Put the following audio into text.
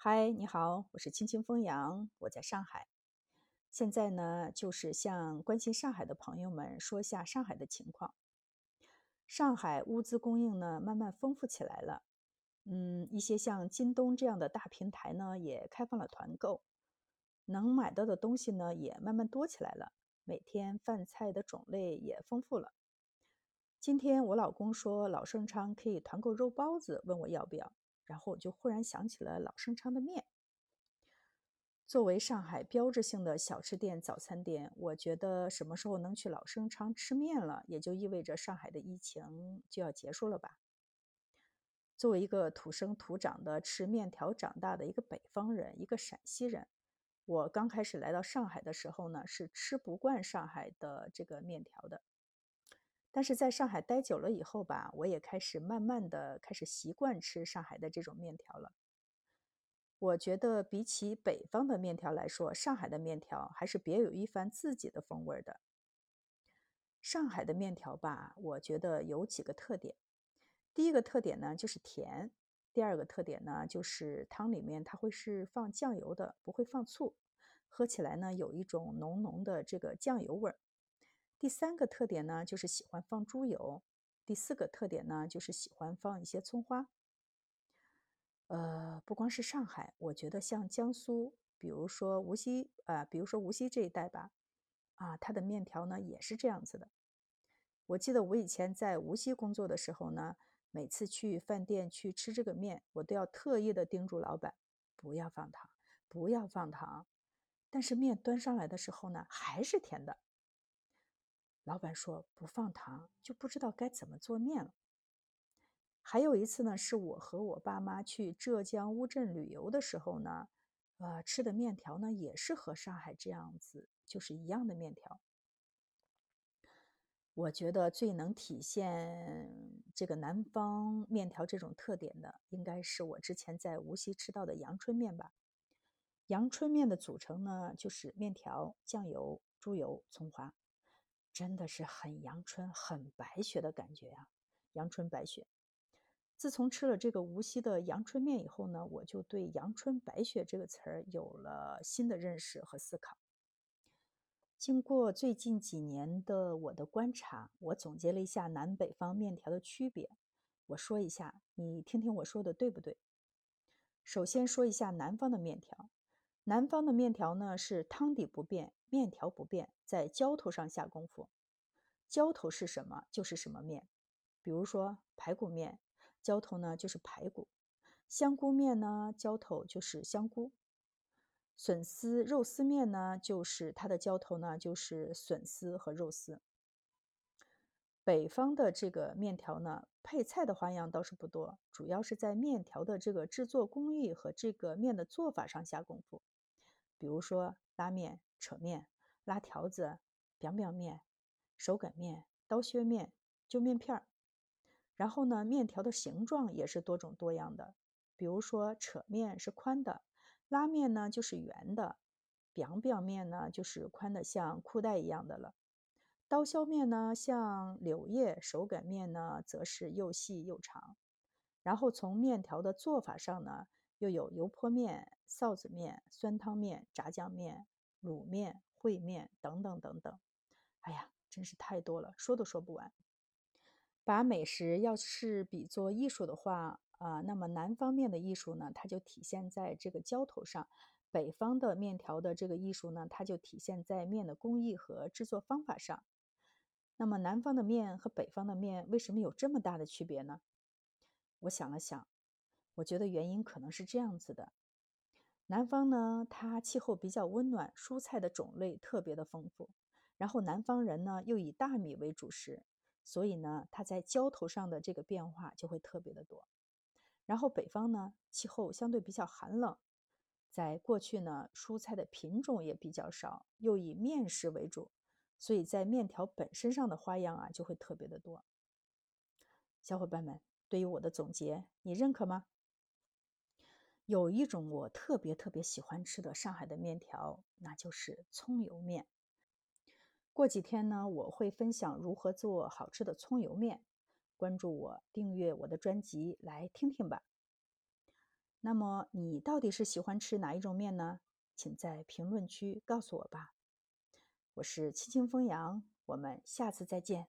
嗨，你好，我是青青风扬，我在上海。现在呢，就是向关心上海的朋友们说下上海的情况。上海物资供应呢，慢慢丰富起来了。嗯，一些像京东这样的大平台呢，也开放了团购，能买到的东西呢，也慢慢多起来了。每天饭菜的种类也丰富了。今天我老公说老盛昌可以团购肉包子，问我要不要。然后我就忽然想起了老生昌的面。作为上海标志性的小吃店、早餐店，我觉得什么时候能去老生昌吃面了，也就意味着上海的疫情就要结束了吧。作为一个土生土长的吃面条长大的一个北方人，一个陕西人，我刚开始来到上海的时候呢，是吃不惯上海的这个面条的。但是在上海待久了以后吧，我也开始慢慢的开始习惯吃上海的这种面条了。我觉得比起北方的面条来说，上海的面条还是别有一番自己的风味的。上海的面条吧，我觉得有几个特点。第一个特点呢就是甜，第二个特点呢就是汤里面它会是放酱油的，不会放醋，喝起来呢有一种浓浓的这个酱油味儿。第三个特点呢，就是喜欢放猪油；第四个特点呢，就是喜欢放一些葱花。呃，不光是上海，我觉得像江苏，比如说无锡啊，比如说无锡这一带吧，啊，它的面条呢也是这样子的。我记得我以前在无锡工作的时候呢，每次去饭店去吃这个面，我都要特意的叮嘱老板不要放糖，不要放糖。但是面端上来的时候呢，还是甜的。老板说不放糖就不知道该怎么做面了。还有一次呢，是我和我爸妈去浙江乌镇旅游的时候呢，呃，吃的面条呢也是和上海这样子，就是一样的面条。我觉得最能体现这个南方面条这种特点的，应该是我之前在无锡吃到的阳春面吧。阳春面的组成呢，就是面条、酱油、猪油、葱花。真的是很阳春、很白雪的感觉呀，阳春白雪。自从吃了这个无锡的阳春面以后呢，我就对“阳春白雪”这个词儿有了新的认识和思考。经过最近几年的我的观察，我总结了一下南北方面条的区别。我说一下，你听听我说的对不对？首先说一下南方的面条。南方的面条呢是汤底不变，面条不变，在浇头上下功夫。浇头是什么，就是什么面。比如说排骨面，浇头呢就是排骨；香菇面呢，浇头就是香菇；笋丝肉丝面呢，就是它的浇头呢就是笋丝和肉丝。北方的这个面条呢，配菜的花样倒是不多，主要是在面条的这个制作工艺和这个面的做法上下功夫。比如说拉面、扯面、拉条子、biang biang 面、手擀面、刀削面、揪面片儿。然后呢，面条的形状也是多种多样的。比如说扯面是宽的，拉面呢就是圆的，biang biang 面呢就是宽的像裤带一样的了。刀削面呢像柳叶，手擀面呢则是又细又长。然后从面条的做法上呢。又有油泼面、臊子面、酸汤面、炸酱面、卤面、烩面等等等等。哎呀，真是太多了，说都说不完。把美食要是比作艺术的话啊，那么南方面的艺术呢，它就体现在这个浇头上；北方的面条的这个艺术呢，它就体现在面的工艺和制作方法上。那么南方的面和北方的面为什么有这么大的区别呢？我想了想。我觉得原因可能是这样子的：南方呢，它气候比较温暖，蔬菜的种类特别的丰富。然后南方人呢又以大米为主食，所以呢，它在浇头上的这个变化就会特别的多。然后北方呢，气候相对比较寒冷，在过去呢，蔬菜的品种也比较少，又以面食为主，所以在面条本身上的花样啊就会特别的多。小伙伴们，对于我的总结，你认可吗？有一种我特别特别喜欢吃的上海的面条，那就是葱油面。过几天呢，我会分享如何做好吃的葱油面。关注我，订阅我的专辑，来听听吧。那么你到底是喜欢吃哪一种面呢？请在评论区告诉我吧。我是青青风扬，我们下次再见。